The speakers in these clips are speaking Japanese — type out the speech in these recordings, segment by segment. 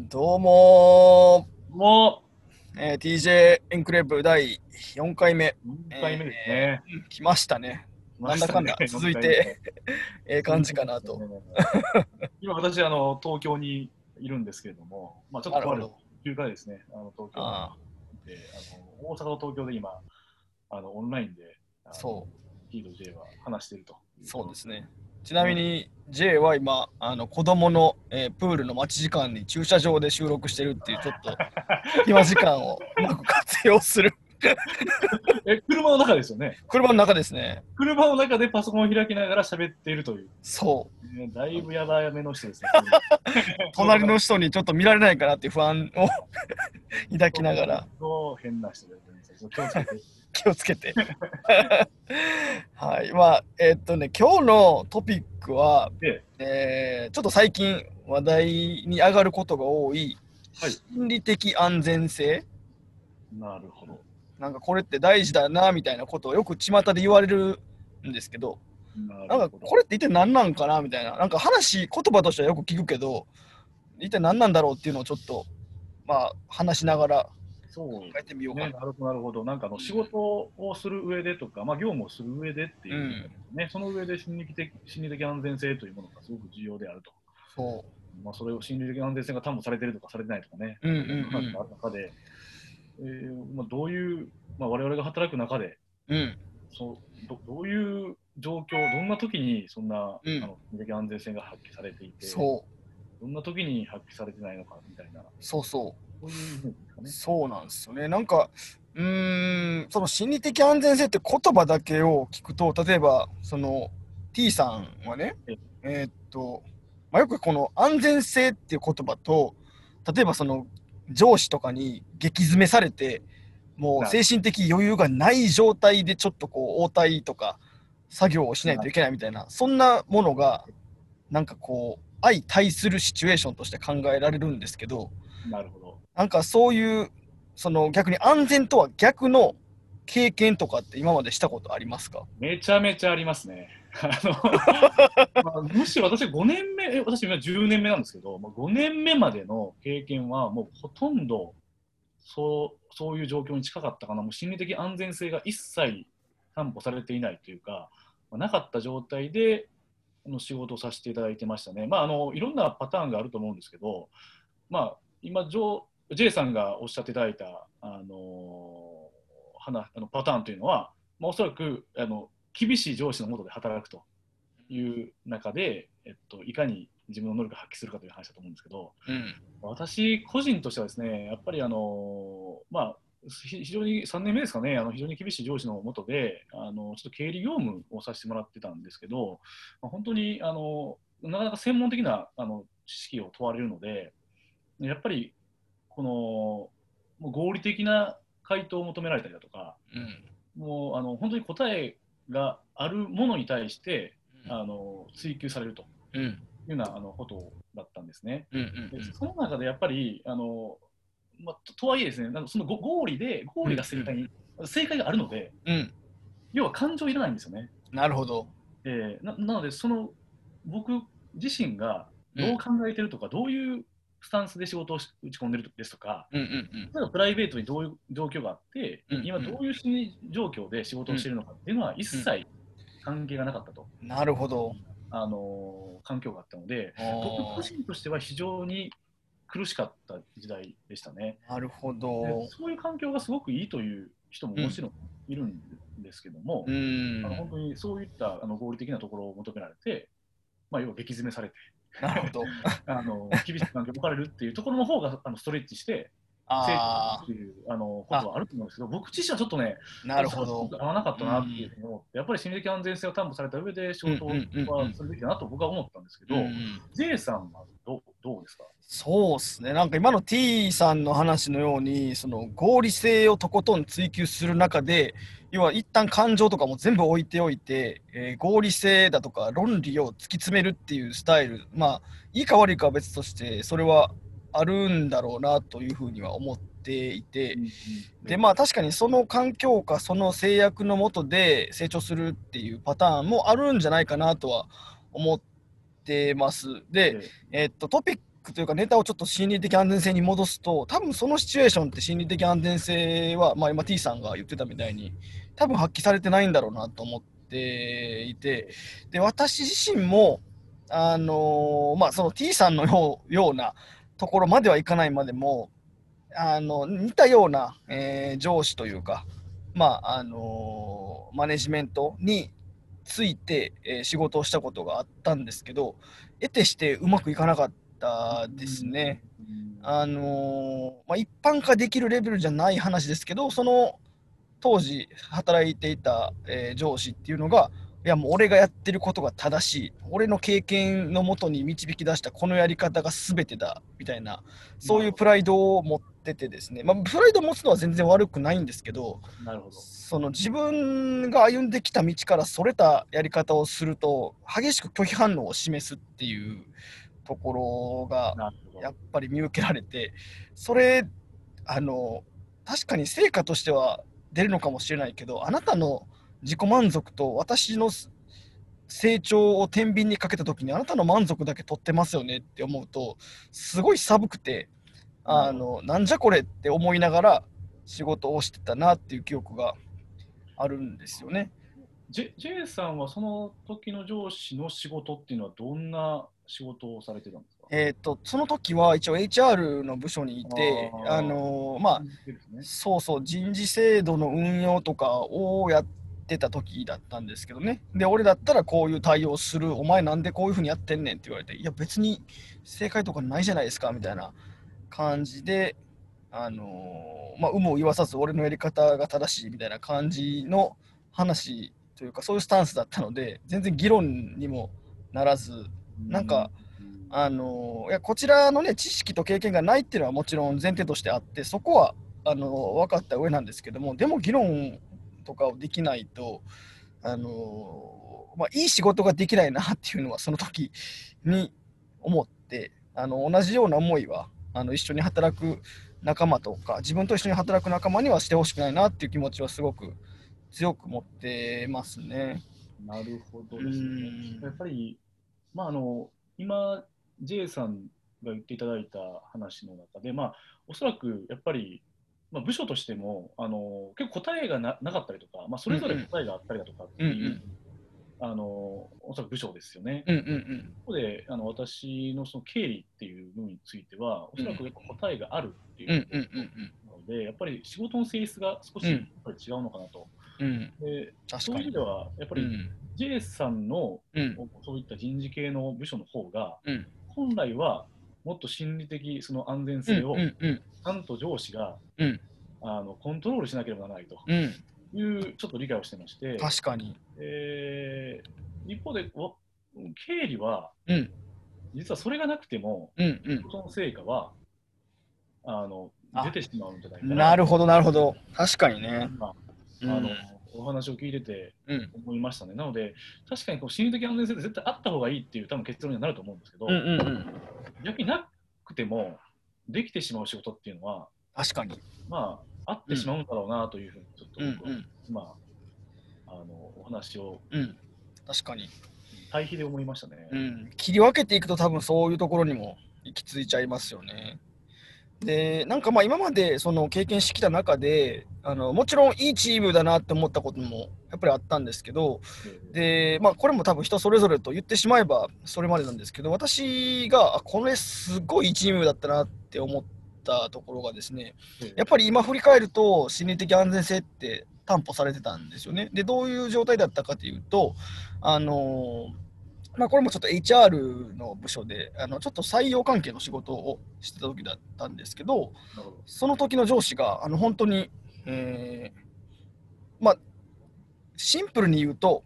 どうももー、えー TJ エンクレープ第4回目、う4回目ですね。うん来ましたね。なんだかんだ続いて。ええ感じかなと。今私、あの、東京にいるんですけれども、まあちょっととある。休暇でですね、あの東京あであの大阪と東京で今、あのオンラインで、そ T と J は話していると。そうですね。ちなみに J は今、あの子供の、えープールの待ち時間に駐車場で収録してるっていう、ちょっと暇時間をうまく活用するえ、車の中ですよね？車の中ですね。車の中でパソコンを開きながら喋っているという、そう。ねだいぶやばいめの人ですね。隣の人にちょっと見られないかなっていう不安を 抱きながら。そう変な人ですね。気をつけて。はい、まあ、えっとね、今日のトピックは、で、えーちょっと最近話題に上がることが多い、はい心理的安全性。なるほど。なんかこれって大事だなみたいなことをよく巷で言われるんですけど、ななんかこれって一体何なんかなみたいな、なんか話、言葉としてはよく聞くけど、一体何なんだろうっていうのをちょっと、まあ、話しながら考えてみようかね、な。なるほど、なるほど。なんかあの仕事をする上でとか、まあ、業務をする上でっていう、ねその上で心理的心理的安全性というものがすごく重要であると。そまあ、それを心理的安全性が担保されているとかされてないとかね、う。うんうん話がある中で、えーまあ、どういう、まあ、我々が働く中でうん。うん。そうど、どういう状況、どんな時にそんな、うんあの心理的安全性が発揮されていて、そう。どんな時に発揮されてないのかみたいな、そうそう。そういうイメージですかね。そうなんですよね。なんか、うーん、その心理的安全性って言葉だけを聞くと、例えば、その T さんはねえ、えーっと、まあ、よくこの安全性っていう言葉と、例えばその上司とかに激詰めされて、もう精神的余裕がない状態でちょっとこう応対とか作業をしないといけないみたいな、そんなものが、なんかこう、相対するシチュエーションとして考えられるんですけど、なるほど。なんかそういう、その逆に安全とは逆の経験とかって今までしたことありますか？めちゃめちゃありますね。あの まあむしろ私5年目、え私今10年目なんですけど、まあ、5年目までの経験はもうほとんどそうそういう状況に近かったかな、もう心理的安全性が一切担保されていないというか、まあなかった状態であの仕事をさせていただいてましたね。まあ、あのいろんなパターンがあると思うんですけど、まあ、今、ジョー J さんがおっしゃっていただいた、あの話あのパターンというのは、まあ、おそらくあの厳しい上司の下で働くという中で、えっと、いかに自分の能力を発揮するかという話だと思うんですけど、うん。私個人としてはですね、やっぱりあの、まあ、ひ非常に3年目ですかね、あの非常に厳しい上司の下で、あのちょっと経理業務をさせてもらってたんですけど、まあ、本当にあのなかなか専門的なあの知識を問われるので、やっぱりこのもう合理的な回答を求められたりだとか、うん。もうあの本当に答えがあるものに対してあの追求されるとうん。いうようなあのことだったんですね。うん。うんでその中でやっぱりあの、まあ、ととはいえですねなんかそのご合理で合理が正解に、正解があるのでうん。要は感情いらないんですよね。なるほど。えーななのでその僕自身がどう考えてるとか、どういうスタンスで仕事をし打ち込んでるですとかうん。うん。例えばプライベートにどういう状況があって、うん今どういう状況で仕事をしているのかっていうのは一切関係がなかったと、うん。なるほど。あのー環境があったので僕個人としては非常に苦しかった時代でしたね。なるほでど。そういう環境がすごくいいという人ももちろんいるんですけども、うんあ。の本当にそういったあの合理的なところを求められて、まあ、要は激詰めされて なるほど。あの厳しい環境に置かれるっていうところの方があのストレッチして成あ長っていうあのことはあると思うんですけど僕自身はちょっとねあ、なるほど。合わなかったなっていうふうに思って、やっぱり心理的安全性を担保された上で仕事はするべきだなと僕は思ったんですけど、うん J さんはどう？どうですか？そうっすね。なんか今の T さんの話のように、その合理性をとことん追求する中で、要は一旦感情とかも全部置いておいて、えー合理性だとか論理を突き詰めるっていうスタイル、まあ、いいか悪いかは別として、それはあるんだろうなというふうには思っていて、でまあ確かにその環境かその制約のもとで成長するっていうパターンもあるんじゃないかなとは思ってます。で、えっとトピックというかネタをちょっと心理的安全性に戻すと多分そのシチュエーションって心理的安全性は、まあ、今 T さんが言ってたみたいに多分発揮されてないんだろうなと思っていてで私自身もあのまあ、その T さんのようようなところまではいかないまでもあの似たような、えー、上司というか、まああのマネジメントについて、えー、仕事をしたことがあったんですけど得てしてうまくいかなかったですね。あのまあ、一般化できるレベルじゃない話ですけどその当時働いていた、えー、上司っていうのがやもう俺がやってることが正しい。俺の経験のもとに導き出したこのやり方が全てだみたいなそういうプライドを持っててですね、まあ、プライドを持つのは全然悪くないんですけどなるほど。その自分が歩んできた道からそれたやり方をすると激しく拒否反応を示すっていうところがやっぱり見受けられてそれあの確かに成果としては出るのかもしれないけどあなたの自己満足と私の成長を天秤にかけた時にあなたの満足だけ取ってますよねって思うとすごい寒くてあの、なんじゃこれって思いながら仕事をしてたなっていう記憶があるんですよね。J, J さんはその時の上司の仕事っていうのはどんな仕事をされてたんですか？えーと、その時は一応 HR の部署にいてあのまあ、ね、そうそう人事制度の運用とかをやってた時だったんですけどね。で俺だったらこういう対応する。お前なんでこういうふうにやってんねんって言われていや別に正解とかないじゃないですかみたいな感じであのまあ有無を言わさず俺のやり方が正しいみたいな感じの話というかそういうスタンスだったので全然議論にもならずなんか、あのいやこちらのね知識と経験がないっていうのはもちろん前提としてあってそこはあの分かった上なんですけどもでも議論とかをできないとあのまあ、いい仕事ができないなっていうのはその時に思ってあの同じような思いはあの一緒に働く仲間とか自分と一緒に働く仲間にはしてほしくないなっていう気持ちはすごく強く持ってますね。なるほどですね。やっぱり、まあ、あの今 J さんが言っていただいた話の中で、まあ、おそらくやっぱり、まあ、部署としてもあの結構答えがななかったりとか、まあ、それぞれ答えがあったりだとかっていう、うんうん。あのおそらく部署ですよね。うんうんうん、ここであの私のその経理っていう部分については、おそらく答えがあるっていうことなので、やっぱり仕事の性質が少しやっぱり違うのかなと。うん、でそういう意味では、やっぱり J さんの、うん、そういった人事系の部署の方が、うん、本来はもっと心理的その安全性を、ちゃんと上司が、あのコントロールしなければならないと。いうちょっと理解をしてまして、確かに。えー、一方で、経理は、うん、実はそれがなくても、うんうん、その成果はあの出てしまうんじゃないかな。なるほど、なるほど。確かにね。まあ、あの、うんお話を聞いてて思いましたね。うん、なので、確かにこう心理的安全性って絶対あった方がいいっていう多分結論になると思うんですけど、うんうんうん、逆になくてもできてしまう仕事っていうのは、確かに。まあ、あってしまうんだろうなというふうに、ちょっと、うんうん、まあ、あのお話を、うん、確かに。対比で思いましたね、うん。切り分けていくと多分そういうところにも行き着いちゃいますよね。でなんかまあ今までその経験してきた中であのもちろんいいチームだなって思ったこともやっぱりあったんですけどで、まあ、これも多分人それぞれと言ってしまえばそれまでなんですけど私がこれすごいいいチームだったなって思ったところがですねやっぱり今振り返ると心理的安全性って担保されてたんですよね。でどういう状態だったかというとあのーまあ、これもちょっと HR の部署であのちょっと採用関係の仕事をしてた時だったんですけどその時の上司があの本当に、えー、まあ、シンプルに言うと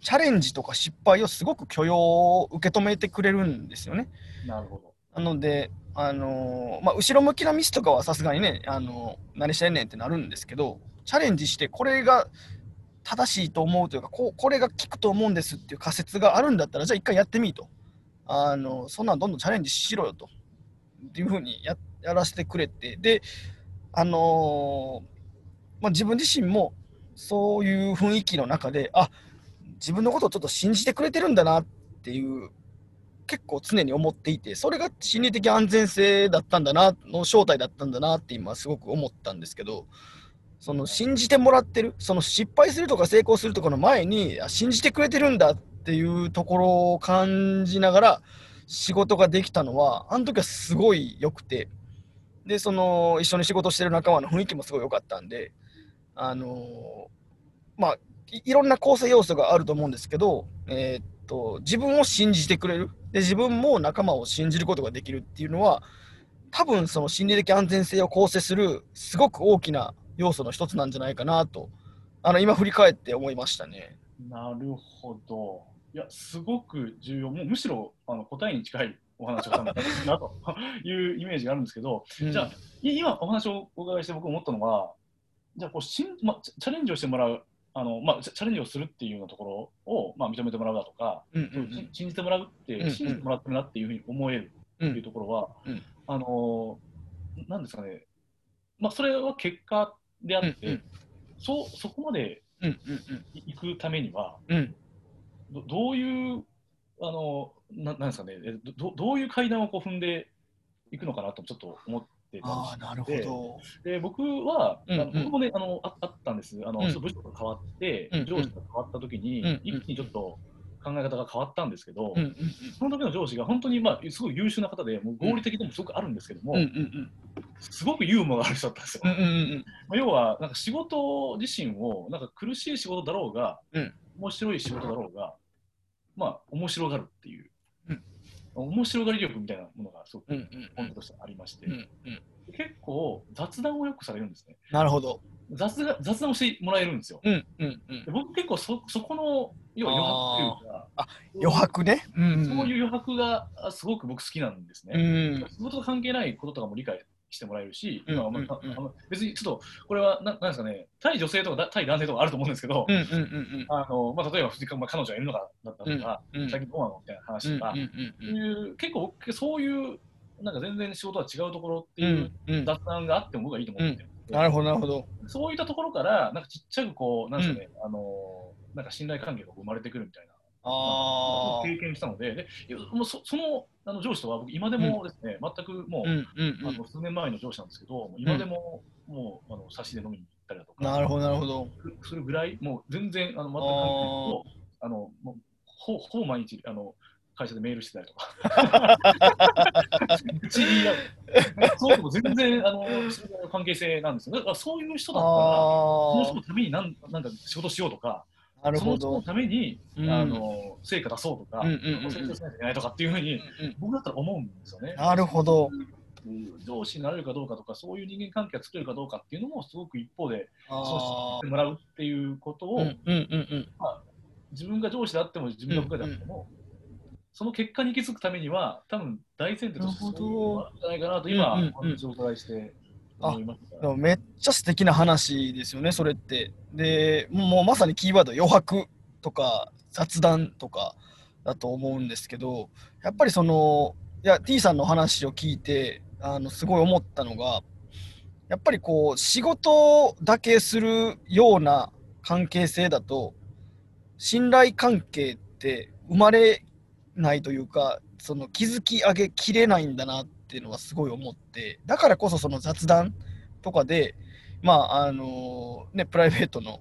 チャレンジとか失敗をすごく許容を受け止めてくれるんですよね。なるほどなので、あのー、まあ、後ろ向きなミスとかはさすがにね、あのー、何してんねんってなるんですけどチャレンジしてこれが正しいと思うというかこうこれが効くと思うんですっていう仮説があるんだったらじゃあ一回やってみいと。あのそんなんどんどんチャレンジしろよと。っていうふうにややらせてくれて。であのー、まあ、自分自身もそういう雰囲気の中であ自分のことをちょっと信じてくれてるんだなっていう結構常に思っていてそれが心理的安全性だったんだなの正体だったんだなって今すごく思ったんですけどその信じてもらってるその失敗するとか成功するとかの前に信じてくれてるんだっていうところを感じながら仕事ができたのはあの時はすごい良くて。でその一緒に仕事してる仲間の雰囲気もすごい良かったんであのまあいいろんな構成要素があると思うんですけど、えーっと自分を信じてくれる。で自分も仲間を信じることができるっていうのは多分その心理的安全性を構成するすごく大きな要素の一つなんじゃないかなとあの今振り返って思いましたね。なるほど。いや、すごく重要。もうむしろあの答えに近いお話をしたんだなというイメージがあるんですけど、じゃあ、い今お話をお伺いして僕思ったのは、じゃあこうしん、ま、チャレンジをしてもらう、あのまあ、チャレンジをするっていうようなところを、まあ、認めてもらうだとか、うんうんし信じてもらうって、うんうん信じてもらってるなっていうふうに思えるうんっていうところは、うんあのなんですかね、まあ、それは結果であって、うんうん。そうそこまで行くためには、うん。うんどどういう、あのななんですかね、えどどういう階段をこう踏んでいくのかなとちょっと思ってたああなるほど。で僕は、うんうん。僕もねあのああったんです、あのうん。部署が変わって、うんうん。上司が変わった時に、うんうん。一気にちょっと考え方が変わったんですけど、うんうん。その時の上司が本当に、まあ、すごい優秀な方で、もう合理的でもすごくあるんですけども、うんうんうんすごくユーモアがある人だったんですよ。うんうんうんまあ要は、なんか仕事自身を、なんか苦しい仕事だろうが、うん面白い仕事だろうが、まあ、面白がるっていう、うん面白がり力みたいなものがすごく本音としてありまして、うんうん結構雑談をよくされるんですね。なるほど。雑が雑談をしてもらえるんですよ。うんうんうんで僕結構そそこの要は余白というか、余白ね。うんうんそういう余白があすごく僕好きなんですね。うん仕事と関係ないこととかも理解してもらえるし、うんまあまあうんうん。別にちょっとこれはななんですかね、対女性とかだ対男性とかあると思うんですけど、うんうんうんあのまあ、例えば、まあ、彼女がいるのかだったうんとか、うん。最近どうなのみたいな話とか、うんうんそういう結構僕そういうなんか全然仕事は違うところってういうんうん。雑談があっても僕はいいと思ってるんで、なるほどなるほど。そういったところから、なんかちっちゃくこう、なんですかね、あのなんか信頼関係が生まれてくるみたいな。ああ。経験したので、でもうそそのあの上司とは僕、今でもですね、全くもう、うんうんうん。あの数年前の上司なんですけど、今でも、もうあの差しで飲みに行ったりだとか、なるほどなるほど。するぐらい、もう全然あの全く関係ないと、あのもうほほぼ毎日あの会社でメールしてたりとか、うちにやそうでも全然あの関係性なんですよ。だからそういう人だったら、その人あのためになんなんか仕事しようとか、あ。なるほその人のど。ために、うん。あの成果出そうとか、うんうんうんうん。成長しないといけないとかっていうふうに、うん僕だったら思うんですよね。なるほど。うん。上司になれるかどうかとか、そういう人間関係が作れるかどうかっていうのも、すごく一方で、あそうしてもらうっていうことを、うんうんうんうん。自分が上司であっても、自分が部下であっても、その結果に行き着くためには、多分大前提としてそういうのがあるんじゃないかなと、今、うんうんうん。お話をお伺いして思いました。でもめっちゃ素敵な話ですよね、それって。で、もうまさにキーワード余白とか雑談とかだと思うんですけど、やっぱりその、いや、T さんの話を聞いて、あの、すごい思ったのが、やっぱりこう、仕事だけするような関係性だと、信頼関係って生まれないというか、その築き上げきれないんだなっていうのはすごい思って、だからこそその雑談とかで、まあ、あのね、プライベートの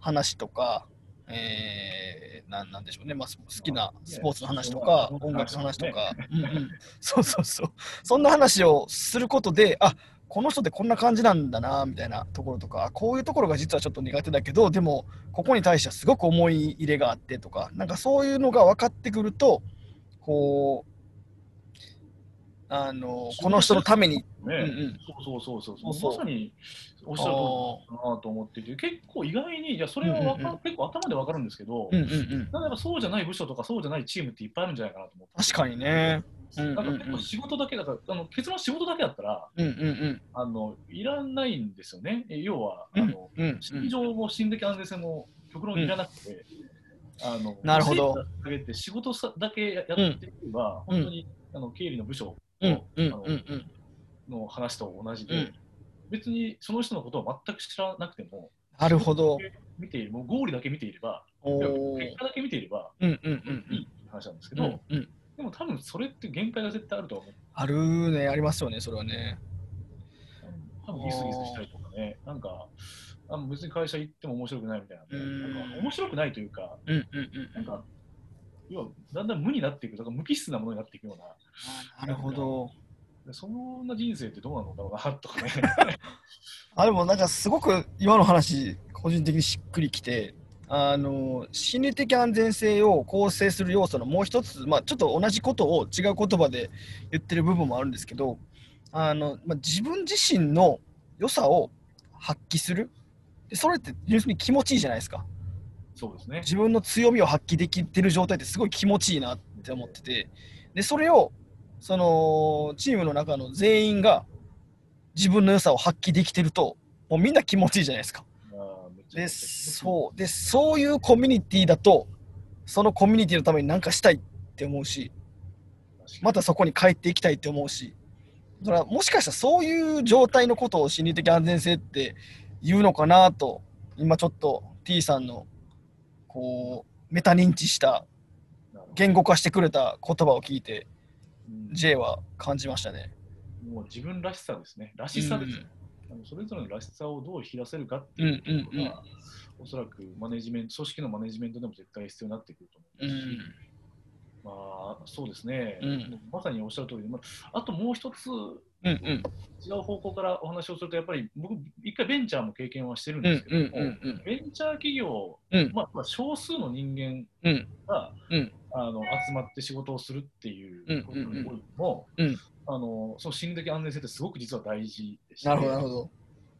話とか、えー、なんなんでしょうね、まあ、好きなスポーツの話とか、ね音楽の話とか、うんうん、そうそうそう、そんな話をすることで、あこの人ってこんな感じなんだな、みたいなところとか、こういうところが実はちょっと苦手だけど、でも、ここに対してはすごく思い入れがあってとか、なんかそういうのが分かってくると、こう、あのこの人のために、ね、うんうん。そうそうそうそう。そうそう。まさにおっしゃる通りだなと思っていて結構意外にいやそれはうんうんうん。結構頭でわかるんですけど、うんうんうん、なんかやっぱそうじゃない部署とかそうじゃないチームっていっぱいあるんじゃないかなと思って確かにね。うんうんなんか結構仕事だけだからあの結論仕事だけだったらうんうんうん。あのいらないんですよね。え要はうんあの、うん心情も心的安全性も極論いらなくて、あのなるほど。仕事さだけやっていけば、うん。本当にあの経理の部署うんの,、うんあの話と同じで、うん。別にその人のことを全く知らなくてもなるほど。見ているもう合理だけ見ていれば結果だけ見ていればうんうんうんいい話なんですけど、でも多分それって限界が絶対あると思う。あるね、ありますよね、それはね。多分ギスギスしたりとかね、なんか、あ別に会社行っても面白くないみたいな、うん。なんか面白くないというか、なんか、要はだんだん無になっていくとか、無機質なものになっていくような、なるほど。でそんな人生ってどうなのだろうなとかね。あでもなんかすごく今の話個人的にしっくりきてあの心理的安全性を構成する要素のもう一つ、まあ、ちょっと同じことを違う言葉で言ってる部分もあるんですけどあの、まあ、自分自身の良さを発揮するでそれって純粋に気持ちいいじゃないですかそうですね。自分の強みを発揮できてる状態ってすごい気持ちいいなって思っててでそれをそのチームの中の全員が自分の良さを発揮できてるともうみんな気持ちいいじゃないですか。でそうでそういうコミュニティだとそのコミュニティのために何かしたいって思うしまたそこに帰っていきたいって思うしだからもしかしたらそういう状態のことを心理的安全性って言うのかなと今ちょっと T さんのこうメタ認知した言語化してくれた言葉を聞いてうん J は感じましたね。もう自分らしさですね。らしさですね。あのそれぞれのらしさをどう引き出せるかってうんいううんうんのが、おそらくマネジメント、組織のマネジメントでも絶対必要になってくるとう思うし、んまあ、そうですね、うん。まさにおっしゃる通りで、まあ、あともう一つ、うんうん。違う方向からお話をすると、やっぱり僕、一回ベンチャーも経験はしてるんうんですけども、ベンチャー企業、うん。まあ、まあ少数の人間うん。が、うん。あの集まって仕事をするっていううんことにおいても、うん。あのその心理的安全性ってすごく実は大事でしてなるほど。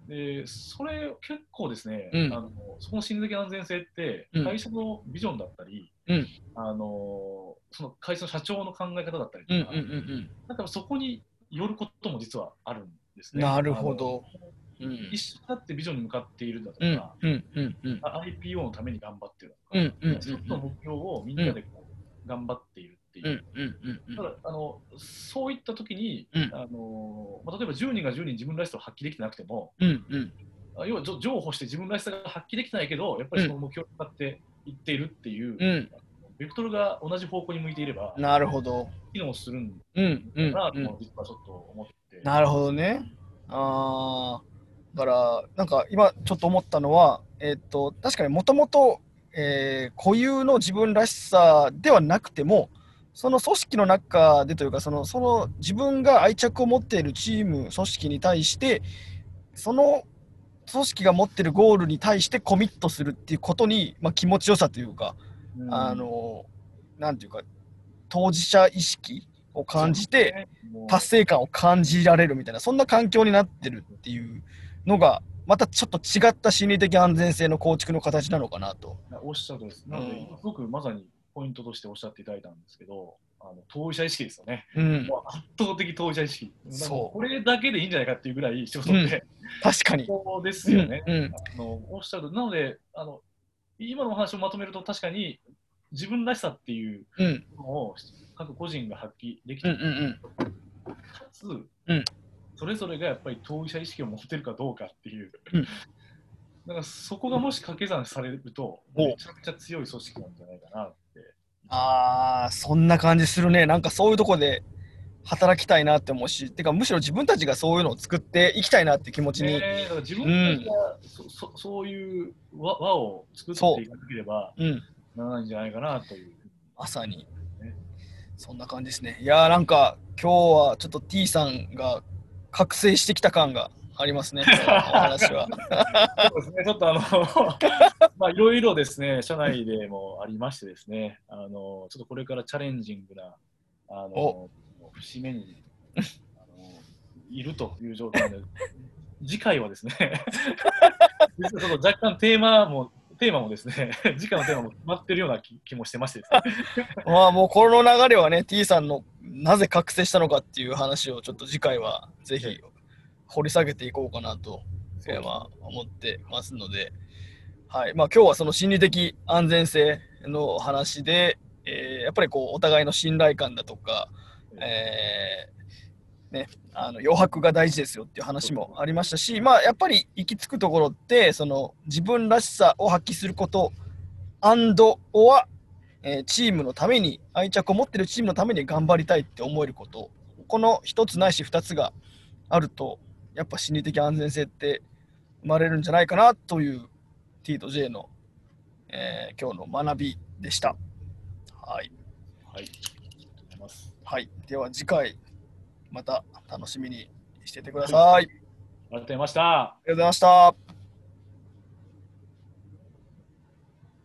でそれ結構ですね、うん。あのその心理的安全性ってうん。会社のビジョンだったり、うんあのその会社の社長の考え方だったりとか、うんうんうんなんかそこによることも実はあるんですね。うん。なるほど。うん一緒になってビジョンに向かっているだとうんか、うんうんうんあ IPO のために頑張ってるとか、うんうんうんの目標をみんなでこう頑張っているっていう。うんうんうんただあのそういった時に、うんあのまあ、例えば10人が10人自分らしさを発揮できてなくても、うんうんあ要は譲歩して自分らしさが発揮できてないけど、やっぱりその目標に向かっていっているっていう、うんベクトルが同じ方向に向いていれば、なるほど。機能するんうんうんうんだなとも、実はちょっと思って。なるほどね。ああ、だから、なんか今ちょっと思ったのは、えっと、確かにもともと、えー固有の自分らしさではなくても、その組織の中でというか、そのその自分が愛着を持っているチーム、組織に対して、その組織が持っているゴールに対してコミットするっていうことに、まあ、気持ちよさというか、うんあの、なんていうか、当事者意識を感じて、、達成感を感じられるみたいなそんな環境になってるっていうのがまたちょっと違った心理的安全性の構築の形なのかなと。おっしゃるとりです。なので、うんすごくまさにポイントとしておっしゃっていただいたんですけど、あの当事者意識ですよね。うん、もう圧倒的当事者意識。そう。これだけでいいんじゃないかっていうぐらい仕事って、確かに。そうですよね。うん。うん。あのおっしゃる。なのであの、今のお話をまとめると、確かに自分らしさっていううん。のを各個人が発揮できて、うんうんかつ、うん。それぞれがやっぱり当事者意識を持ってるかどうかっていう、うん。だからそこがもし掛け算されると、お。めちゃくちゃ強い組織なんじゃないかな。あーそんな感じするね。なんかそういうとこで働きたいなって思うしてかむしろ自分たちがそういうのを作っていきたいなって気持ちに、ねだから自分たちがそそそういう輪輪を作っていかなければうん、ならないんじゃないかなという。まさに。ね。そんな感じですね。いやーなんか今日はちょっと T さんが覚醒してきた感がありますね。お話は。そうですね、ちょっとあの、まあいろいろですね、社内でもありましてですね、あの、ちょっとこれからチャレンジングな、あのお、節目に、あの、いるという状態で、次回はですね、実はちょっと若干テーマも、テーマもですね、次回のテーマも決まってるような気気もしてましてですね、まあもうこの流れはね T さんのなぜ覚醒したのかっていう話をちょっと次回はぜひ掘り下げていこうかなと、えーまあ、思ってますので、はい。まあ、今日はその心理的安全性の話で、えーやっぱりこうお互いの信頼感だとか、えーね、あの余白が大事ですよっていう話もありましたし、まあ、やっぱり行き着くところってその自分らしさを発揮すること and or えーチームのために愛着を持ってるチームのために頑張りたいって思えること。この一つないし二つがあるとやっぱ心理的安全性って生まれるんじゃないかなという T と J の、えー今日の学びでした。はい、はい。はい、では次回また楽しみにしててください。ありがとうありがとうございました。ございました。